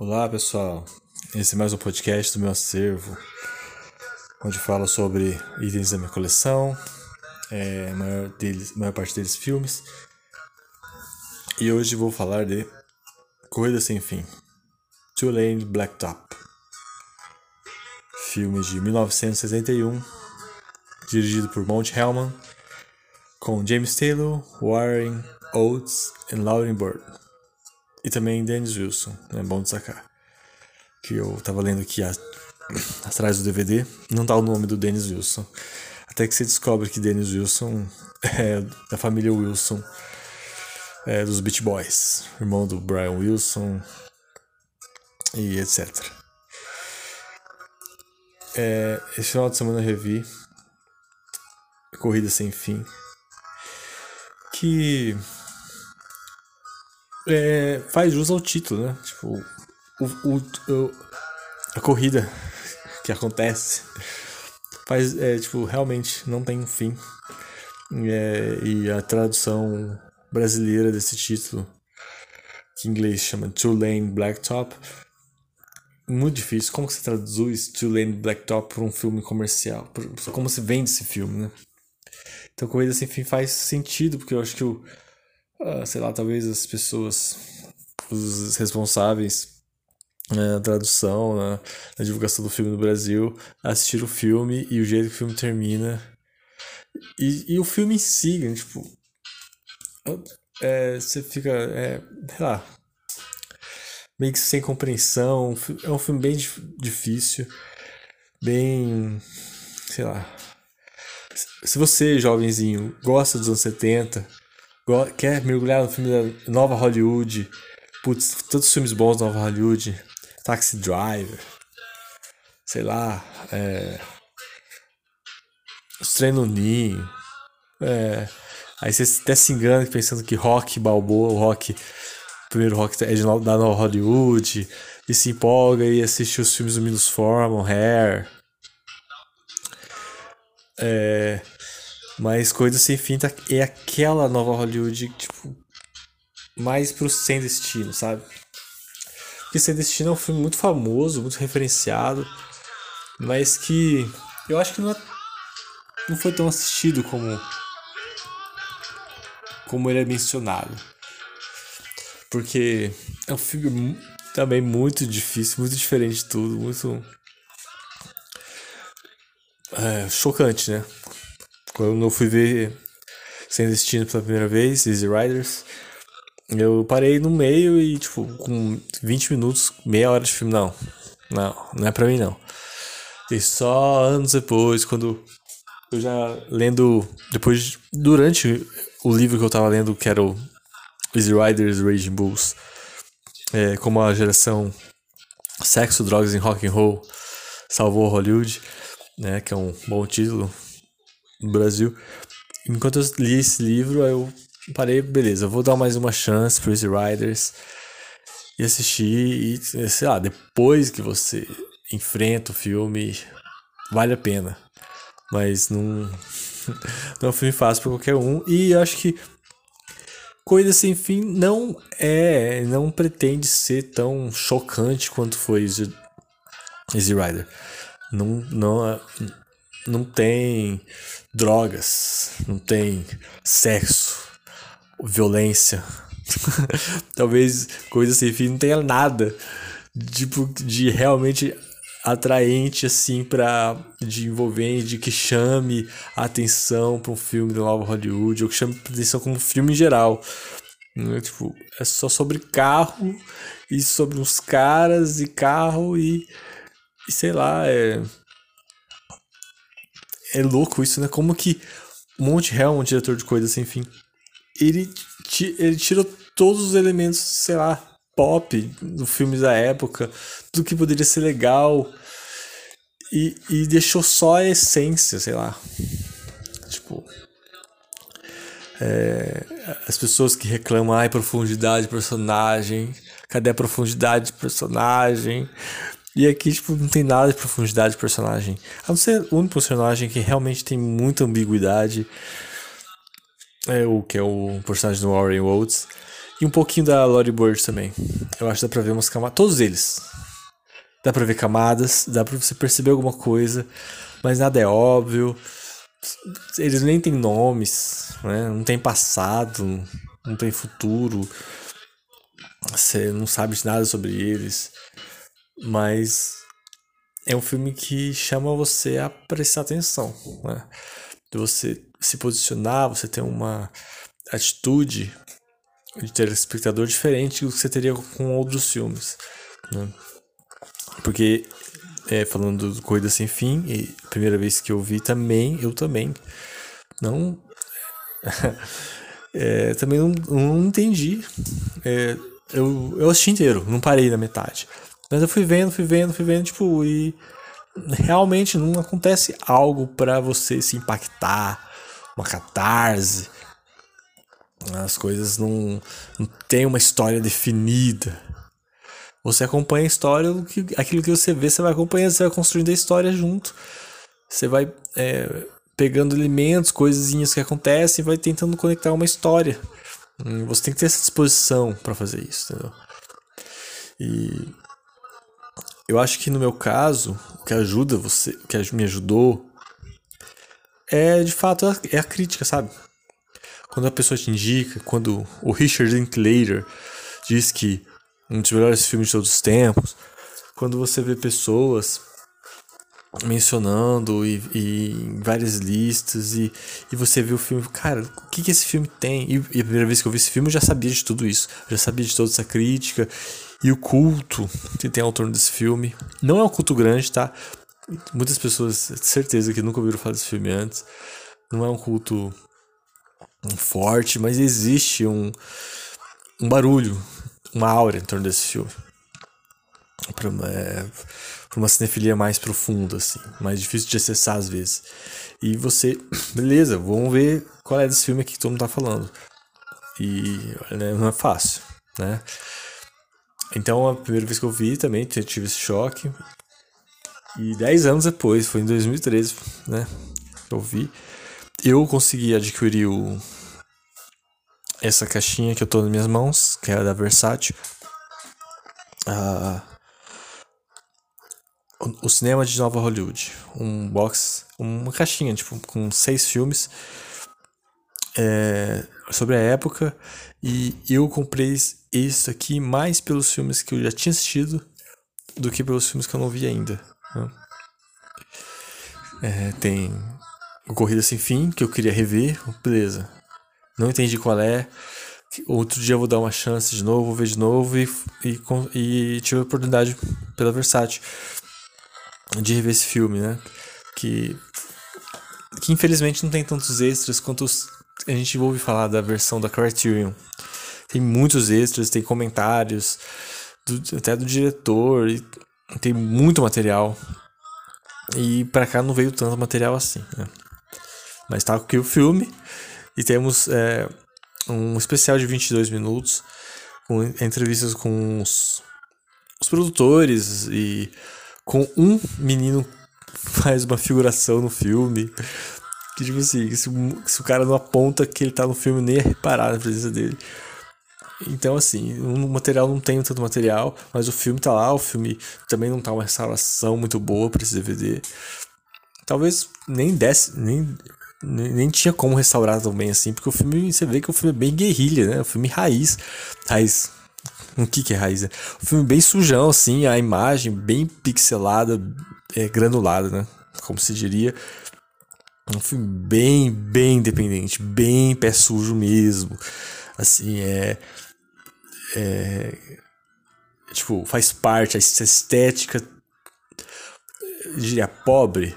Olá pessoal, esse é mais um podcast do meu acervo, onde falo sobre itens da minha coleção, é, a maior, deles, maior parte deles filmes, e hoje vou falar de Corrida Sem Fim, Two Lane Blacktop, filme de 1961, dirigido por Mount Hellman, com James Taylor, Warren Oates e Lauren Bird. E também Dennis Wilson, é bom destacar. Que eu tava lendo aqui a, atrás do DVD, não tá o nome do Dennis Wilson. Até que você descobre que Dennis Wilson é da família Wilson, é, dos Beach Boys, irmão do Brian Wilson e etc. É, esse final de semana eu revi Corrida Sem Fim, que é, faz jus ao título, né? Tipo, o, o, o, a corrida que acontece faz, é, tipo, realmente não tem um fim. É, e a tradução brasileira desse título, que em inglês chama Two Lane Blacktop, muito difícil. Como que você traduz Two Lane Blacktop para um filme comercial? Como se vende esse filme, né? Então, Corrida Sem Fim faz sentido, porque eu acho que o uh, sei lá, talvez as pessoas, os responsáveis né, na tradução, na, na, divulgação do filme no Brasil, assistiram o filme e o jeito que o filme termina. E, e o filme em si, né, tipo. É, você fica. É, sei lá. Meio que sem compreensão. É um filme bem difícil. Bem. Sei lá. Se você, jovenzinho, gosta dos anos 70, quer mergulhar no filme da nova Hollywood, putz, tantos filmes bons da nova Hollywood, Taxi Driver, sei lá, é, Os Treinos Ninho, é, aí você até se engana pensando que Rock Balboa, o Rock, o primeiro Rock é de, da nova Hollywood, e se empolga e assiste os filmes do Milos Forman, Hair, é, mas Coisa Sem Fim tá, é aquela nova Hollywood, tipo, mais pro Sem Destino, sabe? Porque Sem Destino é um filme muito famoso, muito referenciado, mas que eu acho que não, é, não foi tão assistido como, como ele é mencionado. Porque é um filme também muito difícil, muito diferente de tudo, muito. É, chocante, né? Quando eu fui ver Sem Destino pela primeira vez, Easy Riders, eu parei no meio e, tipo, com 20 minutos, meia hora de filme, não. Não, não é pra mim, não. E só anos depois, quando eu já lendo, depois, durante o livro que eu tava lendo, que era o Easy Riders Raging Bulls, é, como a geração Sexo, Drogas e Rock and Roll salvou Hollywood, né, que é um bom título, no Brasil. Enquanto eu li esse livro, eu parei, beleza, vou dar mais uma chance para Easy Riders e assistir e, sei lá, depois que você enfrenta o filme, vale a pena. Mas não, não é um filme fácil para qualquer um e acho que Coisa Sem Fim não é, não pretende ser tão chocante quanto foi Easy, Easy Rider. Não, não, não tem drogas, não tem sexo, violência. Talvez coisa sem fim não tenha nada tipo de realmente atraente assim para de envolvente, de que chame a atenção para um filme da nova Hollywood ou que chame a atenção como filme em geral. É, tipo, é só sobre carro e sobre uns caras e carro e, e sei lá, é é louco isso, né? Como que Monte Hell, um diretor de coisas sem fim, ele, ele tirou todos os elementos, sei lá, pop do filmes da época, do que poderia ser legal e, e deixou só a essência, sei lá. Tipo. É, as pessoas que reclamam, ai, profundidade de personagem, cadê a profundidade de personagem? E aqui, tipo, não tem nada de profundidade de personagem. A não ser o único personagem que realmente tem muita ambiguidade. É o que é o personagem do Warren Oates. E um pouquinho da Lori Bird também. Eu acho que dá pra ver umas camadas. Todos eles. Dá pra ver camadas, dá pra você perceber alguma coisa, mas nada é óbvio. Eles nem têm nomes, né? Não tem passado, não tem futuro. Você não sabe nada sobre eles. Mas é um filme que chama você a prestar atenção, né? De você se posicionar, você ter uma atitude de telespectador diferente do que você teria com outros filmes, né? Porque, é, falando do Corrida Sem Fim, e a primeira vez que eu vi também, eu também não... é, também não, não entendi. É, eu, eu assisti inteiro, não parei na metade. Mas eu fui vendo, fui vendo, fui vendo, tipo, e realmente não acontece algo para você se impactar, uma catarse. As coisas não, não tem uma história definida. Você acompanha a história, aquilo que você vê, você vai acompanhando, você vai construindo a história junto. Você vai é, pegando elementos, coisinhas que acontecem vai tentando conectar uma história. Hum, você tem que ter essa disposição para fazer isso, entendeu? E eu acho que no meu caso, o que ajuda você, o que me ajudou é de fato é a crítica, sabe? Quando a pessoa te indica, quando o Richard Linklater diz que um dos melhores filmes de todos os tempos, quando você vê pessoas mencionando e, e em várias listas e, e você vê o filme, cara, o que, que esse filme tem? E, e, a primeira vez que eu vi esse filme eu já sabia de tudo isso, já sabia de toda essa crítica e o culto que tem ao torno desse filme. Não é um culto grande, tá? Muitas pessoas, certeza que nunca ouviram falar desse filme antes. Não é um culto forte, mas existe um, um barulho, uma aura em torno desse filme. É, pra uma cinefilia mais profunda, assim, mais difícil de acessar às vezes. E você, beleza, vamos ver qual é desse filme aqui que todo mundo tá falando. E né, não é fácil, né? Então a primeira vez que eu vi também tive esse choque. E 10 anos depois, foi em 2013, né? Que eu vi. Eu consegui adquirir o, essa caixinha que eu tô nas minhas mãos, que é da Versátil. Ah, o cinema de Nova Hollywood. Um box, uma caixinha, tipo, com seis filmes é, sobre a época. E eu comprei isso aqui mais pelos filmes que eu já tinha assistido do que pelos filmes que eu não vi ainda. Né? É, tem o Corrida Sem Fim, que eu queria rever, beleza. Não entendi qual é. Outro dia eu vou dar uma chance de novo, vou ver de novo e, e, e tive a oportunidade pela Versátil de rever esse filme, né? Que, que infelizmente não tem tantos extras quanto os, a gente ouve falar da versão da Criterion. Tem muitos extras, tem comentários, do, até do diretor, e tem muito material. E para cá não veio tanto material assim, né? Mas tá aqui o filme e temos é, um especial de 22 minutos com entrevistas com os, os produtores e com um menino faz uma figuração no filme. Que tipo assim, se, se, o cara não aponta que ele tá no filme, nem é reparar na presença dele. Então, assim, o material não tem tanto material, mas o filme tá lá, o filme também não tá uma restauração muito boa pra esse DVD. Talvez nem desse, nem, nem tinha como restaurar tão bem assim, porque o filme, você vê que o filme é bem guerrilha, né? O filme raiz. Raiz. O que, que é raiz? Né? O filme bem sujão, assim, a imagem bem pixelada, é, granulada, né? Como se diria. Um filme bem, bem independente, bem pé sujo mesmo. Assim, é é, tipo, faz parte, a estética, diria pobre,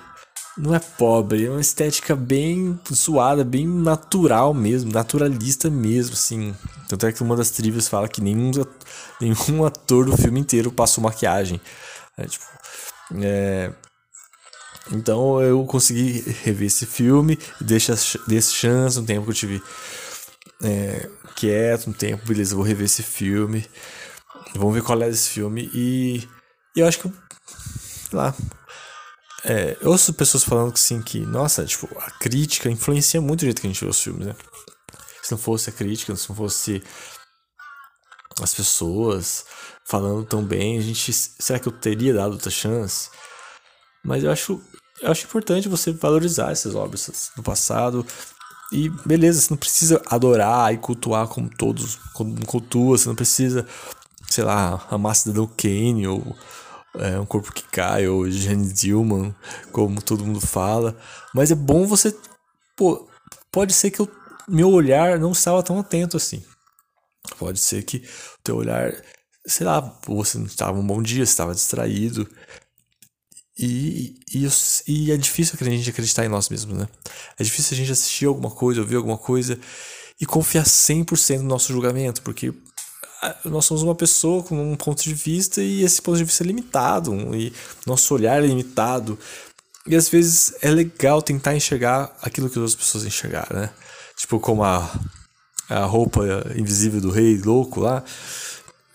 não é pobre, é uma estética bem zoada, bem natural mesmo, naturalista mesmo, assim. Tanto é que uma das trivias fala que nenhum, nenhum ator do filme inteiro passou maquiagem. É, tipo, é... Então eu consegui rever esse filme, deixa, desse chance, um tempo que eu tive é, quieto um tempo, beleza, vou rever esse filme. Vamos ver qual é desse filme. E, e eu acho que, lá, é, eu ouço pessoas falando que sim, que, nossa, tipo, a crítica influencia muito o jeito que a gente vê os filmes, né? Se não fosse a crítica, se não fosse as pessoas falando tão bem. A gente, será que eu teria dado outra chance? Mas eu acho, eu acho importante você valorizar essas obras do passado. E beleza, você não precisa adorar e cultuar como todos como cultua, você não precisa, sei lá, amar Cidadão Kane ou é, Um Corpo que Cai ou Jane Dillman, como todo mundo fala. Mas é bom você. Pô, pode ser que eu, meu olhar não estava tão atento assim. Pode ser que o teu olhar, sei lá, você não estava um bom dia, estava distraído. E, e, e é difícil a gente acreditar em nós mesmos, né? É difícil a gente assistir alguma coisa, ouvir alguma coisa e confiar 100% no nosso julgamento, porque nós somos uma pessoa com um ponto de vista e esse ponto de vista é limitado, e nosso olhar é limitado. E às vezes é legal tentar enxergar aquilo que as outras pessoas enxergaram, né? Tipo, como a, a roupa invisível do rei louco lá.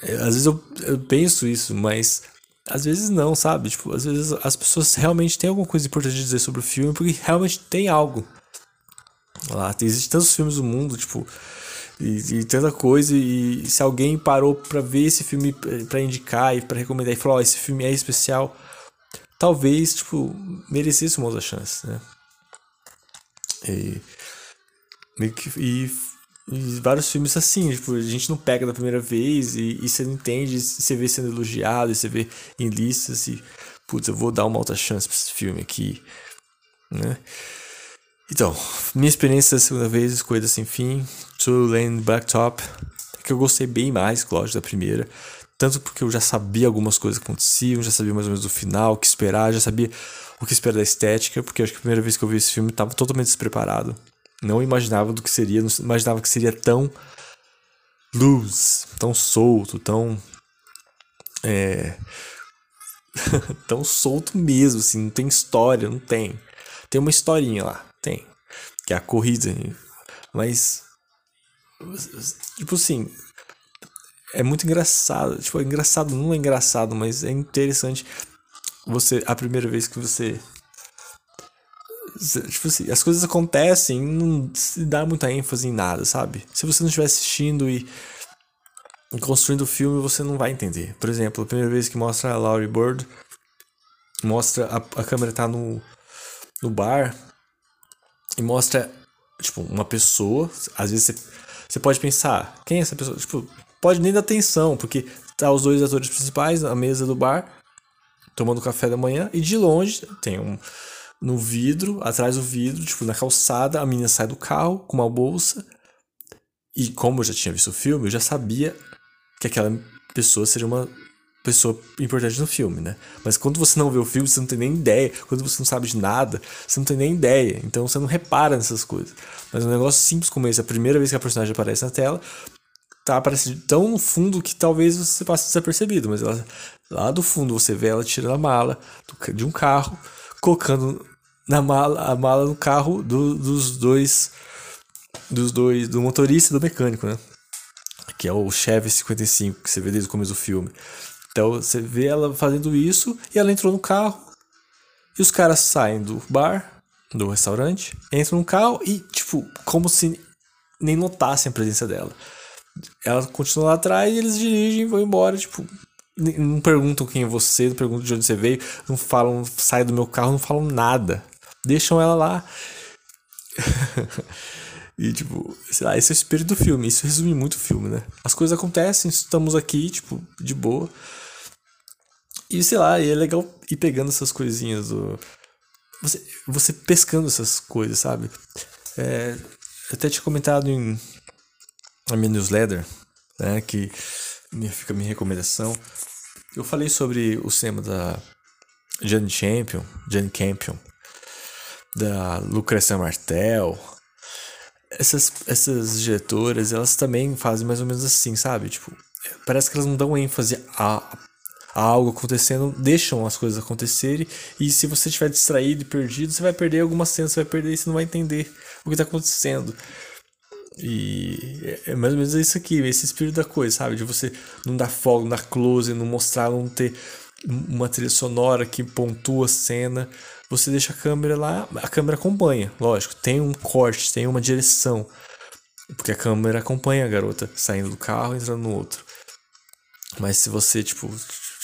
É, às vezes eu, eu penso isso, mas às vezes não, sabe? Tipo, às vezes as pessoas realmente têm alguma coisa importante a dizer sobre o filme, porque realmente tem algo. Lá, existem tantos filmes no mundo, tipo, e, e, tanta coisa. E se alguém parou para ver esse filme para indicar e para recomendar e falou: oh, esse filme é especial, talvez, tipo, merecesse uma outra chance, né? E, e, e, vários filmes assim, tipo, a gente não pega da primeira vez e, e você não entende, você vê sendo elogiado, e você vê em listas e, putz, eu vou dar uma outra chance pra esse filme aqui, né? Então, minha experiência da segunda vez, Escolha Sem Fim, Two Lane Blacktop, que eu gostei bem mais, lógico, da primeira. Tanto porque eu já sabia algumas coisas que aconteciam, já sabia mais ou menos do final, o que esperar, já sabia o que esperar da estética, porque acho que a primeira vez que eu vi esse filme estava totalmente despreparado. Não imaginava do que seria, não imaginava que seria tão loose, tão solto, tão. É. tão solto mesmo, assim, não tem história, não tem. Tem uma historinha lá, tem. Que é a corrida. Mas. Tipo assim. É muito engraçado. Tipo, é engraçado, não é engraçado, mas é interessante. Você. A primeira vez que você. Tipo assim, as coisas acontecem não se dá muita ênfase em nada, sabe? Se você não estiver assistindo e construindo o filme, você não vai entender. Por exemplo, a primeira vez que mostra a Laurie Bird, mostra a, a câmera tá no, no bar e mostra, tipo, uma pessoa. Às vezes você, pode pensar, quem é essa pessoa? Tipo, pode nem dar atenção, porque tá os dois atores principais na mesa do bar, tomando café da manhã, e de longe tem um. No vidro, atrás do vidro, tipo, na calçada, a menina sai do carro com uma bolsa. E como eu já tinha visto o filme, eu já sabia que aquela pessoa seria uma pessoa importante no filme, né? Mas quando você não vê o filme, você não tem nem ideia. Quando você não sabe de nada, você não tem nem ideia. Então você não repara nessas coisas. Mas um negócio simples como esse, a primeira vez que a personagem aparece na tela, tá aparecendo tão no fundo que talvez você passe desapercebido. Mas ela, lá do fundo você vê ela tirando a mala de um carro, colocando na mala, a mala no carro do, dos dois. Dos dois. Do motorista e do mecânico, né? Que é o Chevy 55, que você vê desde o começo do filme. Então você vê ela fazendo isso e ela entrou no carro. E os caras saem do bar, do restaurante, entram no carro e, tipo, como se nem notassem a presença dela. Ela continua lá atrás e eles dirigem e vão embora, tipo, não perguntam quem é você, não perguntam de onde você veio, não falam, sai do meu carro, não falam nada. Deixam ela lá. e, tipo, sei lá, esse é o espírito do filme. Isso resume muito o filme, né? As coisas acontecem, estamos aqui, tipo, de boa. E sei lá, e é legal ir pegando essas coisinhas do. Você, você pescando essas coisas, sabe? É, eu até tinha comentado em na minha newsletter, né? Que fica a minha recomendação. Eu falei sobre o cinema da Jane Champion, Jane Campion, da Lucrecia Martel. Essas, essas diretoras, elas também fazem mais ou menos assim, sabe? Tipo, parece que elas não dão ênfase a há algo acontecendo, deixam as coisas acontecerem. E se você estiver distraído e perdido, você vai perder algumas cenas, você vai perder e você não vai entender o que está acontecendo. E é, é mais ou menos isso aqui, esse espírito da coisa, sabe? De você não dar fogo, não dar close, não mostrar, não ter uma trilha sonora que pontua a cena. Você deixa a câmera lá, a câmera acompanha, lógico, tem um corte, tem uma direção. Porque a câmera acompanha a garota saindo do carro, entrando no outro. Mas se você, tipo,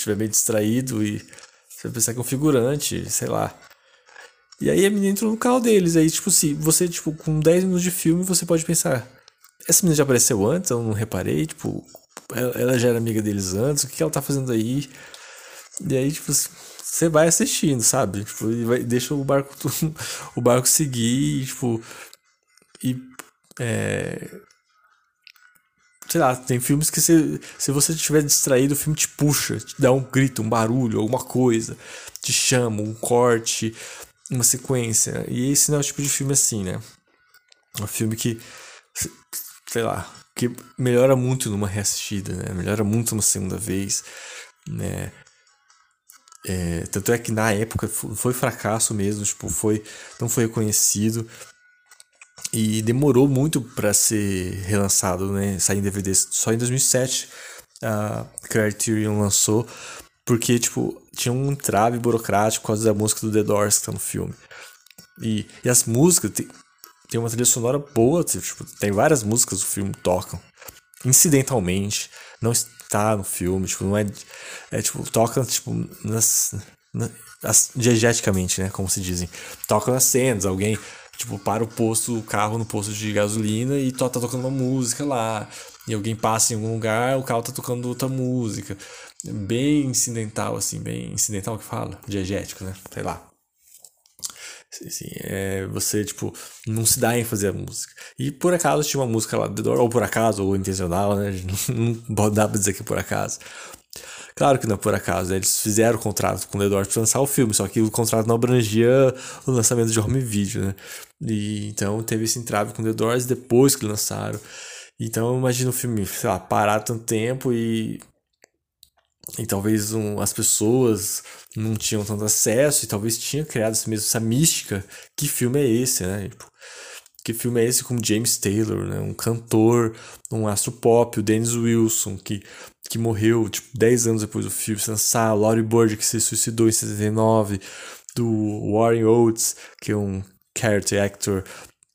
estiver meio distraído e você vai pensar que é um figurante, sei lá. E aí a menina entrou no carro deles. Aí, tipo, se você, tipo, com 10 minutos de filme, você pode pensar: essa menina já apareceu antes? Eu não reparei. Tipo, ela já era amiga deles antes. O que ela tá fazendo aí? E aí, tipo, você vai assistindo, sabe? Tipo, e vai, deixa o barco, o barco seguir, e, tipo. E. É, sei lá, tem filmes que se, se você estiver distraído, o filme te puxa, te dá um grito, um barulho, alguma coisa, te chama, um corte, uma sequência. E esse não é o tipo de filme assim, né? É um filme que, sei lá, que melhora muito numa reassistida, né? Melhora muito numa segunda vez, né? É, tanto é que na época foi fracasso mesmo, tipo, foi, não foi reconhecido. E demorou muito para ser relançado, né? Sair em DVD. Só em 2007 a Criterion lançou, porque, tipo, tinha um trave burocrático por causa da música do The Doors que tá no filme. E, e as músicas, tem, tem uma trilha sonora boa, tipo, tem várias músicas do filme tocam. Incidentalmente, não está no filme, tipo, não é. É tipo, toca, tipo, nas. nas, diegeticamente, né? Como se dizem. Toca nas cenas, alguém tipo, para o posto, o carro no posto de gasolina e tá tocando uma música lá. E alguém passa em algum lugar, o carro tá tocando outra música. Bem incidental, assim, bem incidental que fala, diegético, né? Sei lá. Assim, é, você, tipo, não se dá em fazer a música. E por acaso tinha uma música lá, ou por acaso, ou intencional, né? Não, dá pra dizer que é por acaso. Claro que não é por acaso, né? eles fizeram o contrato com o Doors para lançar o filme, só que o contrato não abrangia o lançamento de home video, né? E, então teve esse entrave com The Doors depois que lançaram. Então imagina o filme, sei lá, parar tanto tempo e. E talvez um, as pessoas não tinham tanto acesso e talvez tinha criado esse mesmo, essa mística. Que filme é esse, né? Tipo, que filme é esse com James Taylor, né? Um cantor, um astro pop, o Dennis Wilson, que, que morreu, tipo, 10 anos depois do filme lançar, Laurie Bird, que se suicidou em 79, do Warren Oates, que é um character actor,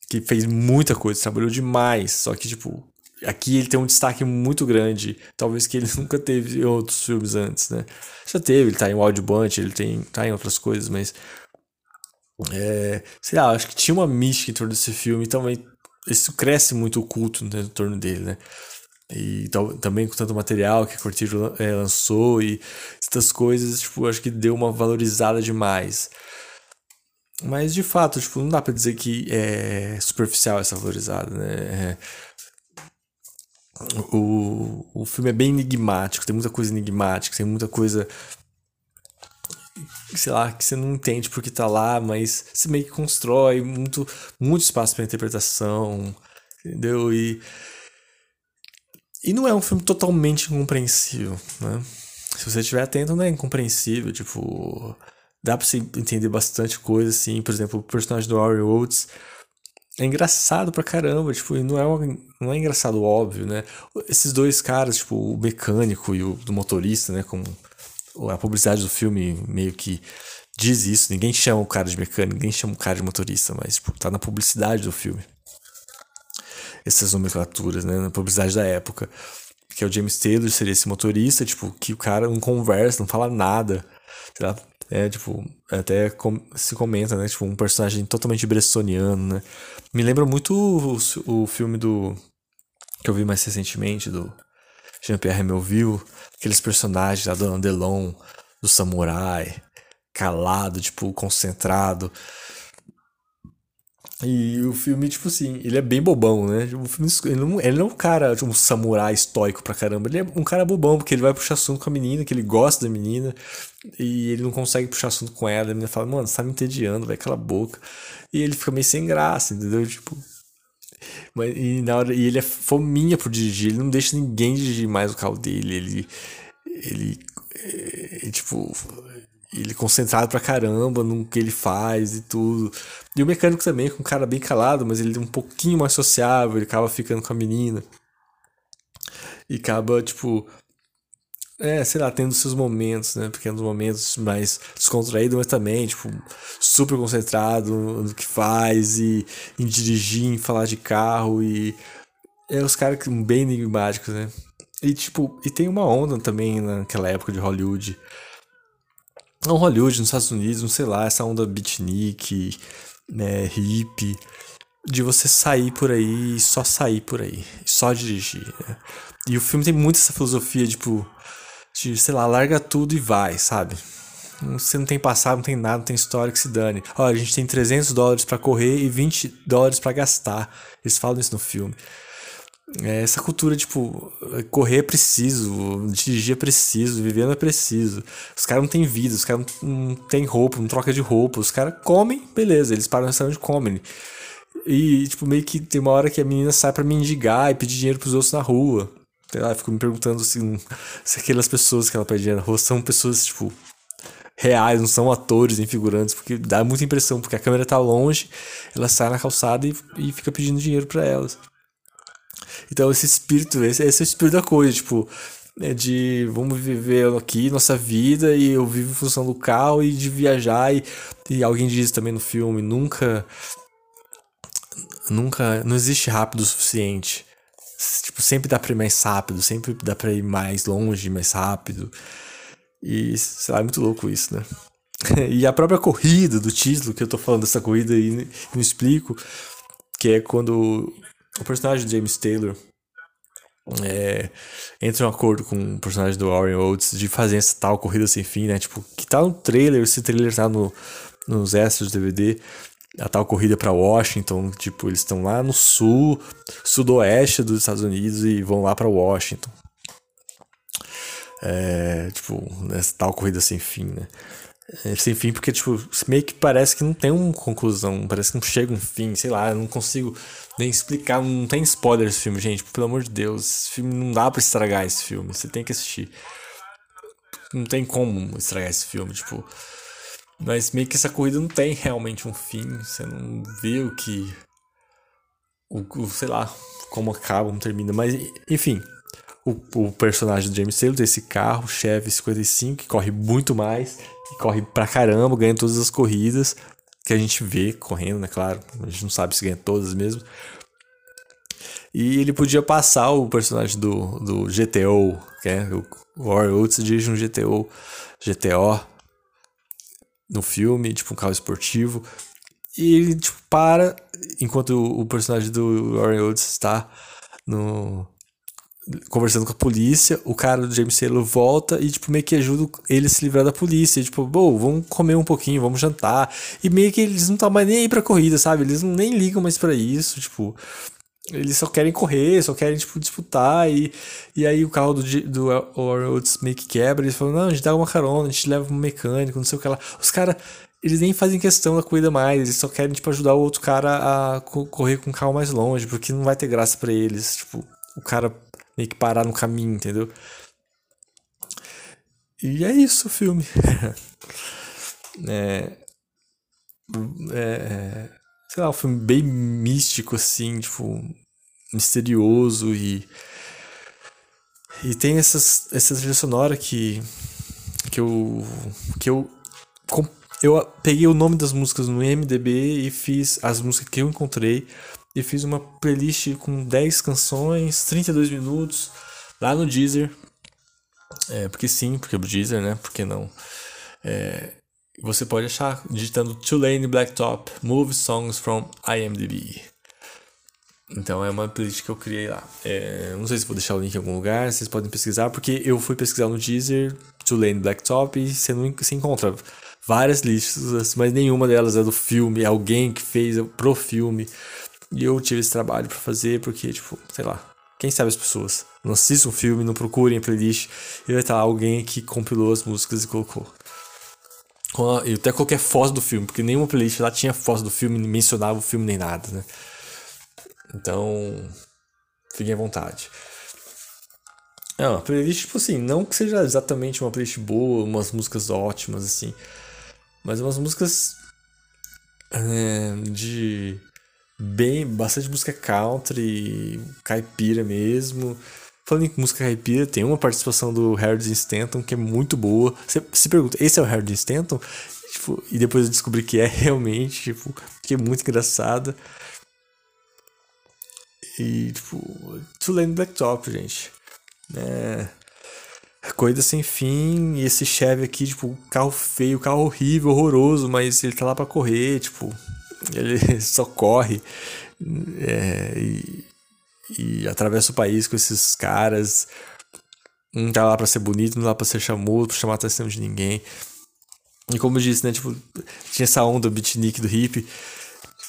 que fez muita coisa, trabalhou demais, só que, tipo, aqui ele tem um destaque muito grande, talvez que ele nunca teve em outros filmes antes, né? Já teve, ele tá em Wild Bunch, ele tem, tá em outras coisas, mas é, sei lá, acho que tinha uma mística em torno desse filme e também isso cresce muito o culto né, em torno dele, né? E também com tanto material que a Cortiro é, lançou e essas coisas, tipo, acho que deu uma valorizada demais. Mas de fato, tipo, não dá pra dizer que é superficial essa valorizada, né? É, o, o filme é bem enigmático, tem muita coisa enigmática, tem muita coisa sei lá, que você não entende porque tá lá, mas você meio que constrói muito, muito espaço para interpretação, entendeu? E, e não é um filme totalmente incompreensível, né? Se você estiver atento, não é incompreensível, tipo, dá pra você entender bastante coisa, assim, por exemplo, o personagem do Harry Oates é engraçado pra caramba, tipo, não é, uma, não é engraçado óbvio, né? Esses dois caras, tipo, o mecânico e o do motorista, né, como a publicidade do filme meio que diz isso. Ninguém chama o cara de mecânico, ninguém chama o cara de motorista, mas tipo, tá na publicidade do filme. Essas nomenclaturas, né? Na publicidade da época. Que é o James Taylor, seria esse motorista, tipo, que o cara não conversa, não fala nada. Sei lá, é, tipo, até com, se comenta, né? Tipo, um personagem totalmente bressoniano, né? Me lembra muito o, o filme do. que eu vi mais recentemente, do Jean-Pierre Melville, aqueles personagens da Dona Delon, do samurai, calado, tipo, concentrado. E o filme, tipo assim, ele é bem bobão, né? O filme, ele, não, ele não é um cara, tipo, um samurai estoico pra caramba. Ele é um cara bobão, porque ele vai puxar assunto com a menina, que ele gosta da menina, e ele não consegue puxar assunto com ela. A menina fala, mano, você tá me entediando, vai, cala a boca. E ele fica meio sem graça, entendeu? Tipo, mas, e, na hora, e ele é fominha pro dirigir, ele não deixa ninguém dirigir mais o carro dele. Ele. Ele. É, tipo. Ele concentrado pra caramba no que ele faz e tudo. E o mecânico também, com um cara bem calado, mas ele é um pouquinho mais sociável, ele acaba ficando com a menina. E acaba, tipo, é, sei lá, tendo seus momentos, né? Pequenos momentos mais descontraídos, mas também, tipo, super concentrado no que faz e em dirigir, em falar de carro e. É os caras bem enigmáticos, né? E, tipo, e tem uma onda também naquela época de Hollywood. Não Hollywood, nos Estados Unidos, não sei lá, essa onda beatnik, né, hippie, de você sair por aí e só sair por aí, só dirigir. Né? E o filme tem muito essa filosofia, tipo, de, sei lá, larga tudo e vai, sabe? Você não tem passado, não tem nada, não tem história que se dane. Olha, a gente tem 300 dólares para correr e 20 dólares para gastar. Eles falam isso no filme. É essa cultura, tipo, correr é preciso, dirigir é preciso, viver não é preciso. Os caras não têm vida, os caras não, têm roupa, não troca de roupa. Os caras comem, beleza, eles param no restaurante e comem. E, tipo, meio que tem uma hora que a menina sai para mendigar e pedir dinheiro pros outros na rua. Sei lá, fico me perguntando assim, se aquelas pessoas que ela pede dinheiro na rua são pessoas, tipo, reais, não são atores nem figurantes, porque dá muita impressão, porque a câmera tá longe, ela sai na calçada e, e fica pedindo dinheiro para elas. Então esse espírito, esse, esse é o espírito da coisa, tipo, é de vamos viver aqui nossa vida e eu vivo em função do carro e de viajar e, e alguém diz também no filme, nunca nunca não existe rápido o suficiente. Tipo, sempre dá para ir mais rápido, sempre dá para ir mais longe, mais rápido. E, sei lá, é muito louco isso, né? e a própria corrida do título, que eu tô falando dessa corrida e não explico, que é quando o personagem de James Taylor é, entra em um acordo com o personagem do Warren Oates de fazer essa tal corrida sem fim, né? Tipo, que tá no trailer, esse trailer tá no, nos extras do DVD, a tal corrida para Washington, tipo, eles estão lá no sul, sudoeste dos Estados Unidos e vão lá para Washington. É, tipo, nessa tal corrida sem fim, né? É, sem fim porque, tipo, meio que parece que não tem uma conclusão, parece que não chega um fim, sei lá, eu não consigo nem explicar, não tem spoiler esse filme, gente, pelo amor de Deus, esse filme não dá para estragar esse filme, você tem que assistir. Não tem como estragar esse filme, tipo, mas meio que essa corrida não tem realmente um fim, você não vê o que o, o sei lá, como acaba, como termina, mas enfim, o, o personagem do James Taylor, desse carro, Chevy 55, que corre muito mais, que corre pra caramba, ganha todas as corridas que a gente vê correndo, né? Claro, a gente não sabe se ganha todas mesmo. E ele podia passar o personagem do, do GTO, que é o Warren Oates dirige um GTO, GTO no filme, tipo um carro esportivo. E ele tipo, para enquanto o, personagem do Warren Oates está no, conversando com a polícia, o cara do James Taylor volta e, tipo, meio que ajuda ele a se livrar da polícia. E, tipo, bom, vamos comer um pouquinho, vamos jantar. E meio que eles não estão mais nem aí pra corrida, sabe? Eles não, nem ligam mais para isso, tipo. Eles só querem correr, só querem, tipo, disputar. E, e aí o carro do, do Oates meio que quebra. Eles falam, não, a gente dá uma carona, a gente leva um mecânico, não sei o que lá. Os caras, eles nem fazem questão da corrida mais. Eles só querem, tipo, ajudar o outro cara a correr com o carro mais longe, porque não vai ter graça para eles. Tipo, o cara meio que parar no caminho, entendeu? E é isso o filme. é, é, sei lá, um filme bem místico, assim, tipo, misterioso e. E tem essas, essa trilha sonora que. que eu. que eu. Eu peguei o nome das músicas no MDB e fiz as músicas que eu encontrei e fiz uma playlist com 10 canções, 32 minutos, lá no Deezer. É, porque sim, porque é o Deezer, né? Porque não? É, você pode achar digitando Tulane Blacktop Move Songs from IMDb. Então é uma playlist que eu criei lá. É, não sei se vou deixar o link em algum lugar, vocês podem pesquisar, porque eu fui pesquisar no Deezer, Tulane Blacktop, e você não se encontra várias listas, mas nenhuma delas é do filme, é alguém que fez pro filme. E eu tive esse trabalho para fazer porque, tipo, sei lá, quem sabe as pessoas não assistam um filme, não procurem a playlist e vai estar alguém que compilou as músicas e colocou. E até qualquer foto do filme, porque nenhuma playlist lá tinha foto do filme, nem mencionava o filme nem nada, né? Então, fiquem à vontade. É uma playlist, tipo assim, não que seja exatamente uma playlist boa, umas músicas ótimas, assim, mas umas músicas é, de bem, bastante música country, caipira mesmo. Falando em música caipira, tem uma participação do Dean Stanton que é muito boa. Você se pergunta, esse é o Dean Stanton? Tipo, e depois eu descobri que é realmente, tipo, que é muito engraçada. E, tipo, Tulane Blacktop, gente. É, corrida sem fim, e esse Chevy aqui, tipo, carro feio, carro horrível, horroroso, mas ele tá lá pra correr, tipo, ele só corre é, e, e atravessa o país com esses caras. Não tá lá pra ser bonito, não tá lá pra ser chamudo, pra chamar atenção de ninguém. E como eu disse, né, tipo, tinha essa onda beatnik do hip.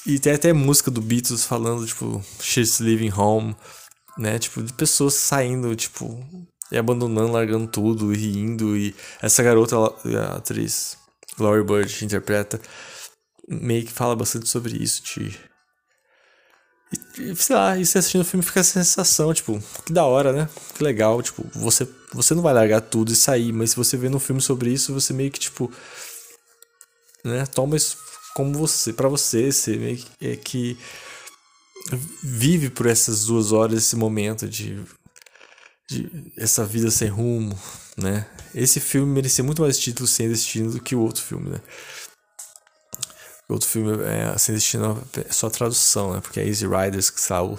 E tem até música do Beatles falando, tipo, She's Living Home, né? Tipo, de pessoas saindo, tipo, e abandonando, largando tudo, e rindo. E essa garota, a atriz Laurie Bird, interpreta, meio que fala bastante sobre isso, de. E, sei lá, e você assistindo o filme fica a sensação, tipo, que da hora, né? Que legal, tipo, você, você não vai largar tudo e sair, mas se você vê um filme sobre isso, você meio que, tipo, né, toma isso como você, para você, você meio que, é que vive por essas duas horas, esse momento de, de essa vida sem rumo, né? Esse filme merecia muito mais título sem destino do que o outro filme, né? Outro filme é sem destino é só tradução, né? Porque é Easy Riders, que está o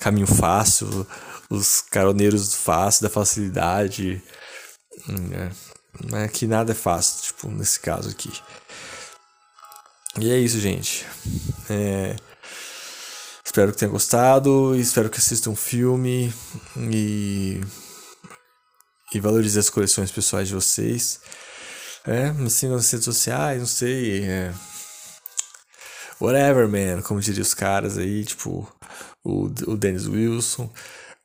caminho fácil, os caroneiros fácil, da facilidade, né? É que nada é fácil, tipo, nesse caso aqui. E é isso, gente. É... Espero que tenha gostado, espero que assistam um filme e e valorize as coleções pessoais de vocês. É, me sigam nas redes sociais, não sei, é... whatever, man, como diriam os caras aí, tipo o, o Dennis Wilson,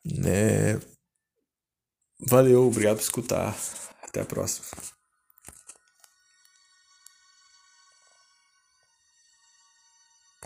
né? Valeu, obrigado por escutar. Até a próxima.